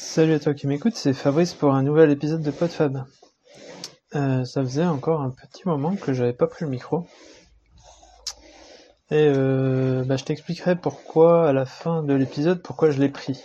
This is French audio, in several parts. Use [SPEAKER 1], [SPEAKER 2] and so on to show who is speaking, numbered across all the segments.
[SPEAKER 1] Salut à toi qui m'écoute, c'est Fabrice pour un nouvel épisode de PodFab. Euh, ça faisait encore un petit moment que j'avais pas pris le micro. Et euh, bah, je t'expliquerai pourquoi à la fin de l'épisode, pourquoi je l'ai pris.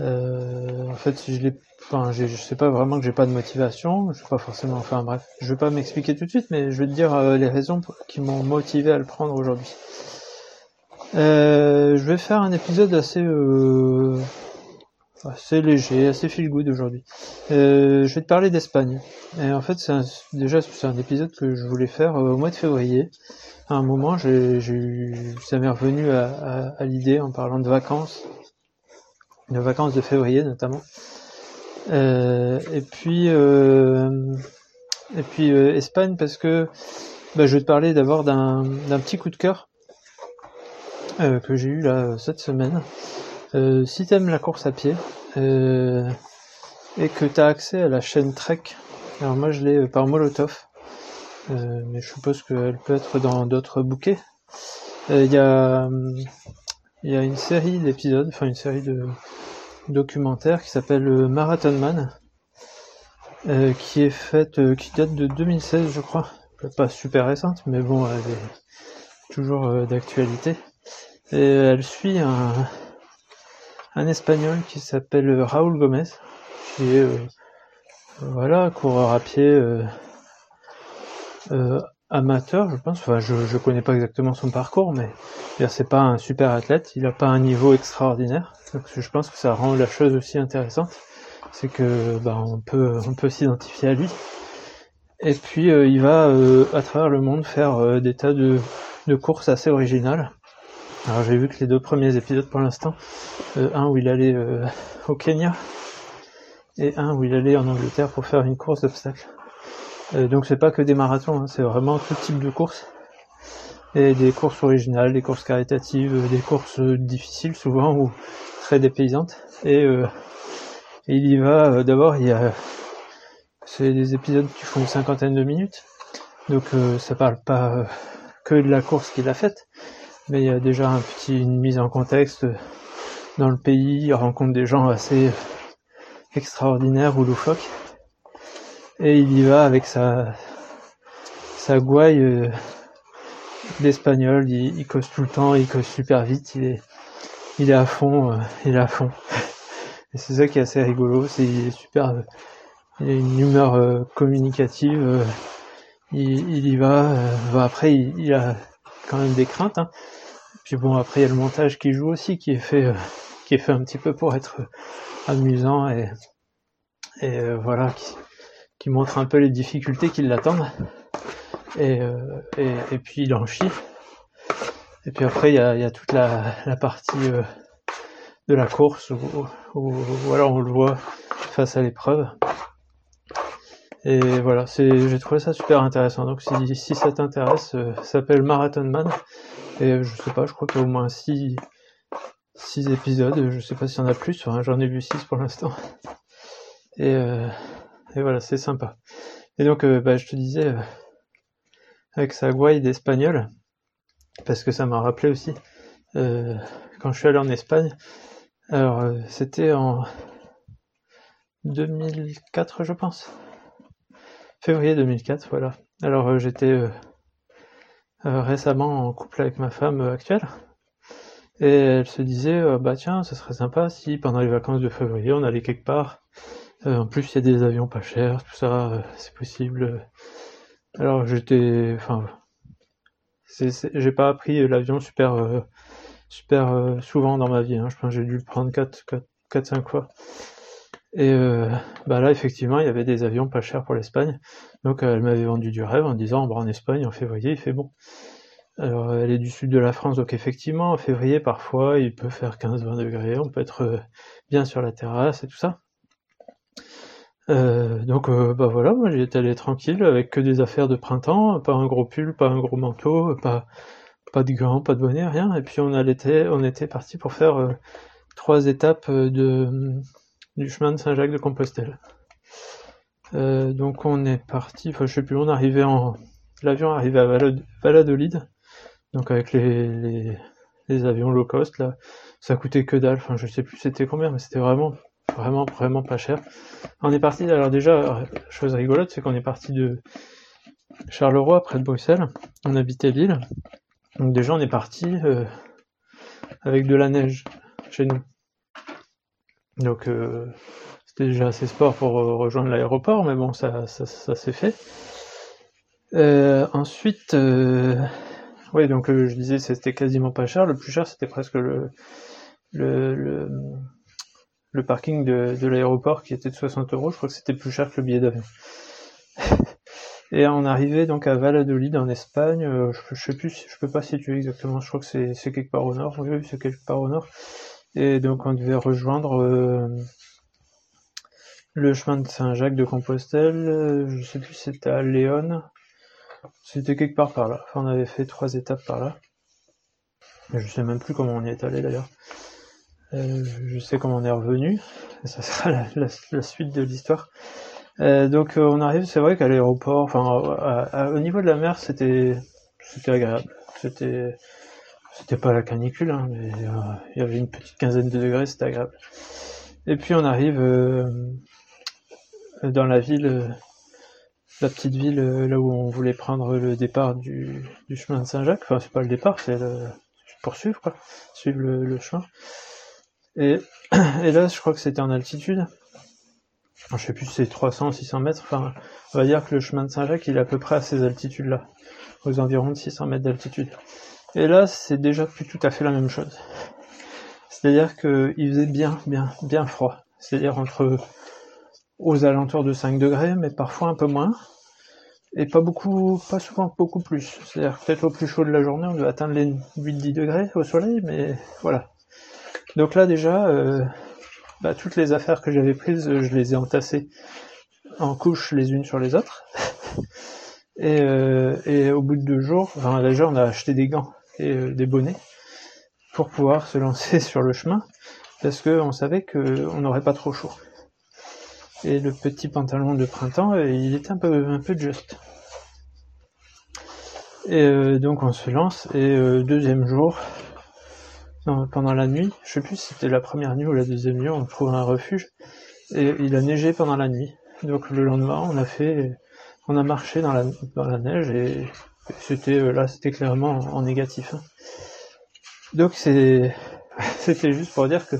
[SPEAKER 1] Euh, en fait, je l'ai, enfin, je sais pas vraiment que j'ai pas de motivation, je sais pas forcément, enfin bref, je vais pas m'expliquer tout de suite, mais je vais te dire euh, les raisons qui m'ont motivé à le prendre aujourd'hui. Je vais faire un épisode assez assez léger, assez feel good aujourd'hui. Euh, je vais te parler d'Espagne. Et en fait, c'est déjà c'est un épisode que je voulais faire euh, au mois de février. À un moment, j'ai, j'ai ça m'est revenu à, à, à l'idée en parlant de vacances, de vacances de février notamment. Euh, et puis, euh, et puis euh, Espagne parce que bah, je vais te parler d'abord d'un, d'un petit coup de cœur euh, que j'ai eu là cette semaine. Euh, si t'aimes la course à pied euh, et que t'as accès à la chaîne Trek, alors moi je l'ai par Molotov, euh, mais je suppose qu'elle peut être dans d'autres bouquets. Il y a y a une série d'épisodes, enfin une série de documentaires qui s'appelle Marathon Man, euh, qui est faite, euh, qui date de 2016 je crois, pas super récente, mais bon elle est toujours euh, d'actualité. Et elle suit un, un espagnol qui s'appelle Raúl Gomez, qui est euh, voilà coureur à pied euh, euh, amateur, je pense. Enfin, je je connais pas exactement son parcours, mais c'est pas un super athlète. Il a pas un niveau extraordinaire, donc je pense que ça rend la chose aussi intéressante. C'est que bah, on peut on peut s'identifier à lui. Et puis il va à travers le monde faire des tas de de courses assez originales. Alors j'ai vu que les deux premiers épisodes pour l'instant, euh, un où il allait euh, au Kenya et un où il allait en Angleterre pour faire une course d'obstacles. Euh, donc c'est pas que des marathons, hein, c'est vraiment tout type de courses. Et des courses originales, des courses caritatives, euh, des courses euh, difficiles souvent ou très dépaysantes. Et, euh, il y va d'abord, il y a c'est des épisodes qui font une cinquantaine de minutes. Donc ça parle pas que de la course qu'il a faite, mais il y a déjà un petit, une mise en contexte dans le pays, il rencontre des gens assez extraordinaires ou loufoques. Et il y va avec sa, sa gouaille euh, d'espagnol, il, il cause tout le temps, il cause super vite, il est, il est à fond, euh, il est à fond. Et c'est ça qui est assez rigolo, c'est il est super, euh, il a une humeur communicative, il, il y va, après il, il a quand même des craintes, hein. Puis bon, après il y a le montage qui joue aussi, qui est fait, euh, qui est fait un petit peu pour être amusant et, euh, voilà, qui, montre un peu les difficultés qui l'attendent. Et, euh, et, puis il en chie. Et puis après il y a, toute la, partie de la course où, où, où on le voit face à l'épreuve. Et voilà, j'ai trouvé ça super intéressant. Donc si, si ça t'intéresse, ça s'appelle Marathon Man. Et je sais pas, je crois qu'il y a au moins 6 six, épisodes, je sais pas s'il y en a plus, j'en ai vu 6 pour l'instant. Et, euh, et voilà, c'est sympa. Et donc, euh, bah, je te disais, euh, avec sa gouaille d'espagnol, parce que ça m'a rappelé aussi, quand je suis allé en Espagne, alors c'était en 2004, je pense. Février 2004, voilà. Alors j'étais récemment en couple avec ma femme euh, actuelle, et elle se disait, euh, bah tiens, ça serait sympa si pendant les vacances de février on allait quelque part. Euh, en plus, il y a des avions pas chers, tout ça, euh, c'est possible. Alors j'étais, enfin, j'ai pas appris l'avion super, euh, euh, souvent dans ma vie. Hein. Je pense que j'ai dû le prendre 4, 4, 4 5 fois. Et euh, bah là, effectivement, il y avait des avions pas chers pour l'Espagne. Donc euh, elle m'avait vendu du rêve en disant, bah, en Espagne, en février, il fait bon. Alors elle est du sud de la France, donc effectivement, en février, parfois, il peut faire 15-20 degrés, on peut être euh, bien sur la terrasse et tout ça. Euh, donc euh, bah voilà, moi j'y étais allé tranquille avec que des affaires de printemps, pas un gros pull, pas un gros manteau, pas pas de gants, pas de bonnet, rien. Et puis on allait, on était parti pour faire euh, trois étapes euh, de du chemin de Saint-Jacques de Compostelle. Euh, donc on est parti, enfin je sais plus, on arrivait en l'avion arrivait à Valladolid, donc avec les, les avions low cost là, ça coûtait que dalle, enfin je sais plus c'était combien, mais c'était vraiment vraiment vraiment pas cher. On est parti, alors déjà, chose rigolote, c'est qu'on est parti de Charleroi, près de Bruxelles. On habitait Lille. Donc déjà, on est parti euh, avec de la neige chez nous. Donc euh, c'était déjà assez sport pour euh, rejoindre l'aéroport, mais bon, ça, ça, ça s'est fait. ensuite, oui, donc je disais, c'était quasiment pas cher. Le plus cher, c'était presque le, le, le, parking de, l'aéroport qui était de 60 euros. Je crois que c'était plus cher que le billet d'avion. Et on arrivait donc à Valladolid en Espagne. Euh, je, je, sais plus, je peux pas situer exactement. Je crois que c'est quelque part au nord. Oui, c'est quelque part au nord. Et donc on devait rejoindre euh, le chemin de Saint-Jacques de Compostelle. Je sais plus, c'était à Léon. C'était quelque part par là. Enfin, on avait fait trois étapes par là. Je sais même plus comment on y est allé d'ailleurs. Euh, je sais comment on est revenu. Ça sera la, suite de l'histoire. Euh, donc euh, on arrive, c'est vrai qu'à l'aéroport, enfin au niveau de la mer, c'était c'était agréable. C'était c'était pas la canicule, hein, mais euh, il y avait une petite quinzaine de degrés, c'était agréable. Et puis on arrive dans la ville, la petite ville là où on voulait prendre le départ du, du chemin de Saint-Jacques. Enfin c'est pas le départ, c'est le poursuivre quoi, suivre le, le chemin. Et, et là, je crois que c'était en altitude je sais plus si c'est 300, 600 mètres, enfin, on va dire que le chemin de Saint-Jacques, il est à peu près à ces altitudes-là, aux environs de 600 mètres d'altitude. Et là, c'est déjà plus tout à fait la même chose. C'est-à-dire qu'il faisait bien, bien, bien froid. C'est-à-dire entre, aux alentours de 5 degrés, mais parfois un peu moins. Et pas beaucoup, pas souvent beaucoup plus. C'est-à-dire peut-être au plus chaud de la journée, on doit atteindre les 8-10 degrés au soleil, mais voilà. Donc là, déjà, euh, bah, toutes les affaires que j'avais prises, je les ai entassées en couches les unes sur les autres. et, euh, et au bout de deux jours, enfin déjà on a acheté des gants euh, des bonnets pour pouvoir se lancer sur le chemin parce qu'on savait qu'on n'aurait pas trop chaud. Et le petit pantalon de printemps, il était un peu un peu juste. Et donc on se lance et deuxième jour, pendant la nuit, je sais plus si c'était la première nuit ou la deuxième nuit, on trouve un refuge et il a neigé pendant la nuit. Donc le lendemain, on a fait, on a marché dans la neige et, c'était euh, là, c'était clairement en, négatif. Hein. Donc c'est, c'était juste pour dire que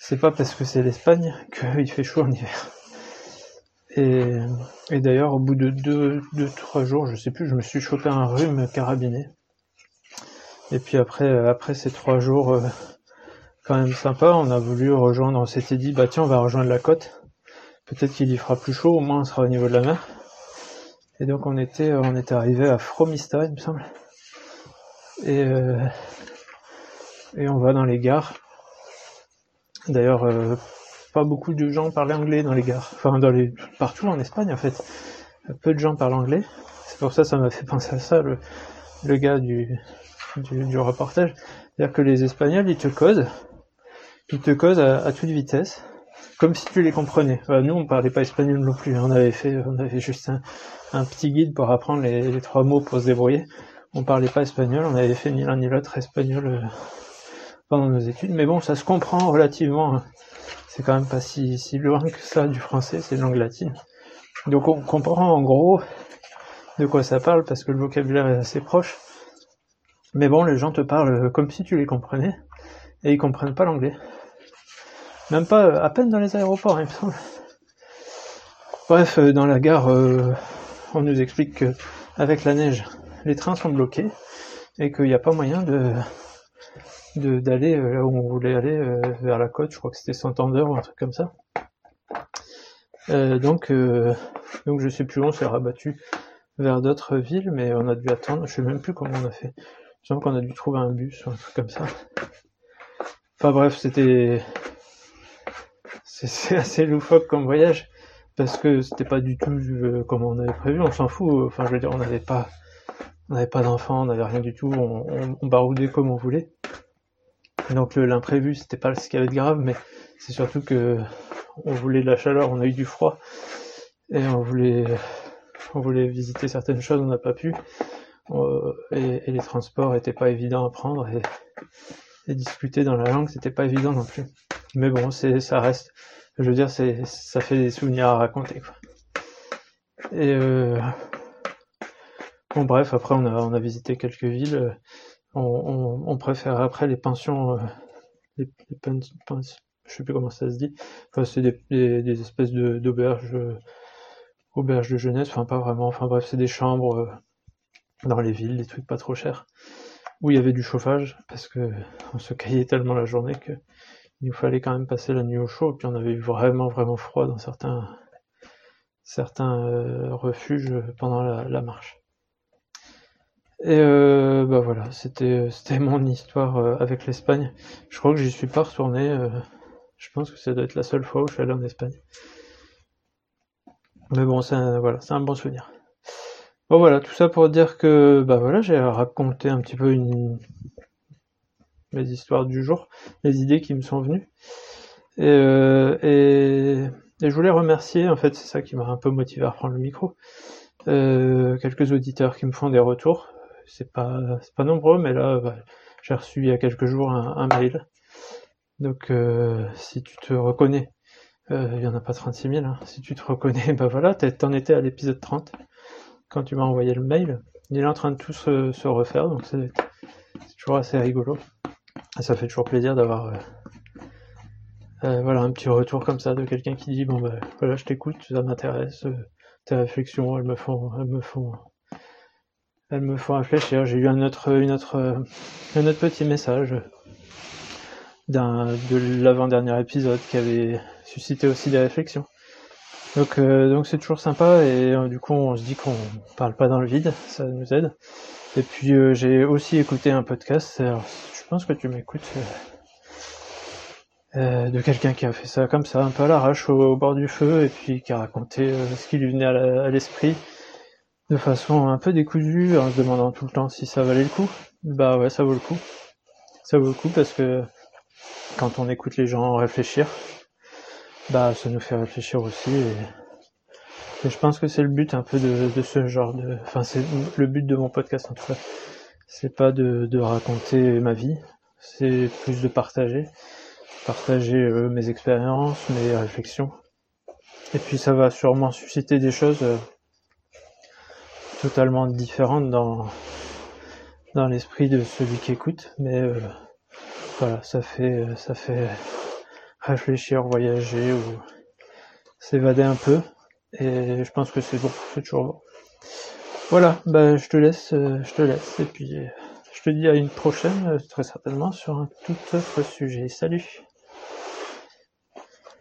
[SPEAKER 1] c'est pas parce que c'est l'Espagne qu'il fait chaud en hiver. Et, d'ailleurs, au bout de deux, deux, trois jours, je sais plus, je me suis chopé un rhume carabiné. Et puis après, euh, après ces trois jours euh, quand même sympa, on a voulu rejoindre, on s'était dit, bah tiens, on va rejoindre la côte. Peut-être qu'il y fera plus chaud, au moins on sera au niveau de la mer. Et donc on était, euh, on était arrivé à Fromista, il me semble. Et, et on va dans les gares. D'ailleurs, pas beaucoup de gens parlent anglais dans les gares. Enfin, dans les, partout en Espagne, en fait. Peu de gens parlent anglais. C'est pour ça, ça m'a fait penser à ça, le, le gars du, du, reportage. C'est-à-dire que les Espagnols, ils te causent, ils te causent à, toute vitesse, comme si tu les comprenais. nous, on parlait pas espagnol non plus. Hein. On avait fait, on avait juste un, petit guide pour apprendre les, trois mots pour se débrouiller. On parlait pas espagnol. On avait fait ni l'un ni l'autre espagnol euh, pendant nos études. Mais bon, ça se comprend relativement. Hein. C'est quand même pas si, si loin que ça du français. C'est langue latine. Donc on comprend en gros de quoi ça parle parce que le vocabulaire est assez proche. Mais bon, les gens te parlent comme si tu les comprenais, et ils comprennent pas l'anglais. Même pas à peine dans les aéroports, il me semble. Bref, euh, dans la gare, euh, on nous explique que avec la neige, les trains sont bloqués et qu'il n'y a pas moyen de d'aller euh, là où on voulait aller vers la côte. Je crois que c'était Santander ou un truc comme ça. donc, donc je sais plus où on s'est rabattu vers d'autres villes, mais on a dû attendre. Je sais même plus comment on a fait. Je sens qu'on a dû trouver un bus ou un truc comme ça. Enfin bref, c'était c'est assez loufoque comme voyage parce que c'était pas du tout euh, comme on avait prévu. On s'en fout. Enfin, je veux dire, on n'avait pas on n'avait pas d'enfants, on n'avait rien du tout. On, on, baroudait comme on voulait. Donc l'imprévu, c'était pas ce qu'il y avait de grave, mais c'est surtout que on voulait de la chaleur, on a eu du froid et on voulait on voulait visiter certaines choses, on n'a pas pu. Euh, et, les transports étaient pas évidents à prendre et, discuter dans la langue c'était pas évident non plus. Mais bon, c'est, ça reste, je veux dire, c'est, ça fait des souvenirs à raconter, quoi. Et euh, bon, bref, après on a, on a visité quelques villes. On, préfère après les pensions, euh, les, je sais plus comment ça se dit. Enfin, c'est des, espèces de, d'auberges, auberges de jeunesse. Enfin, pas vraiment. Enfin bref, c'est des chambres euh, dans les villes, des trucs pas trop chers, où il y avait du chauffage parce que on se caillait tellement la journée que il nous fallait quand même passer la nuit au chaud. Puis on avait vraiment vraiment froid dans certains certains euh, refuges pendant la, marche. Et euh, bah voilà, c'était c'était mon histoire euh, avec l'Espagne. Je crois que j'y suis pas retourné. Euh, je pense que ça doit être la seule fois où je suis allé en Espagne. Mais bon, c'est voilà, c'est un bon souvenir. Bon voilà, tout ça pour dire que bah voilà, j'ai raconté un petit peu une mes histoires du jour, les idées qui me sont venues. Et, euh, et je voulais remercier, en fait, c'est ça qui m'a un peu motivé à reprendre le micro, euh, quelques auditeurs qui me font des retours. C'est pas, c'est pas nombreux, mais là, bah, j'ai reçu il y a quelques jours un, mail. Donc, euh, si tu te reconnais, il y en a pas 36 000, hein. si tu te reconnais, bah voilà, t'en étais à l'épisode 30 quand tu m'as envoyé le mail. Il est en train de tout se refaire, donc c'est toujours assez rigolo. Ça fait toujours plaisir d'avoir euh, euh, voilà, un petit retour comme ça de quelqu'un qui dit bon bah voilà, je t'écoute, ça m'intéresse, euh, tes réflexions, elles me font, elles me font, elles me font réfléchir. J'ai eu un autre, une autre, un autre petit message d'un de l'avant-dernier épisode qui avait suscité aussi des réflexions. Donc donc c'est toujours sympa et du coup on se dit qu'on parle pas dans le vide, ça nous aide. Et puis j'ai aussi écouté un podcast. Alors, je pense que tu m'écoutes. Euh, de quelqu'un qui a fait ça comme ça, un peu à l'arrache au, bord du feu, et puis qui a raconté euh, ce qui lui venait à l'esprit, de façon un peu décousue, en se demandant tout le temps si ça valait le coup. Bah ouais, ça vaut le coup. Ça vaut le coup parce que quand on écoute les gens réfléchir, bah ça nous fait réfléchir aussi, et, je pense que c'est le but un peu de ce genre de... Enfin, c'est le but de mon podcast en tout cas. C'est pas de, de raconter ma vie, c'est plus de partager partager euh, mes expériences, mes réflexions. Et puis ça va sûrement susciter des choses euh, totalement différentes dans, dans l'esprit de celui qui écoute, mais euh, voilà, ça fait ça fait réfléchir, voyager ou s'évader un peu. Et je pense que c'est bon, c'est toujours bon. Voilà, bah je te laisse, je te laisse, et puis je te dis à une prochaine, très certainement, sur un tout autre sujet. Salut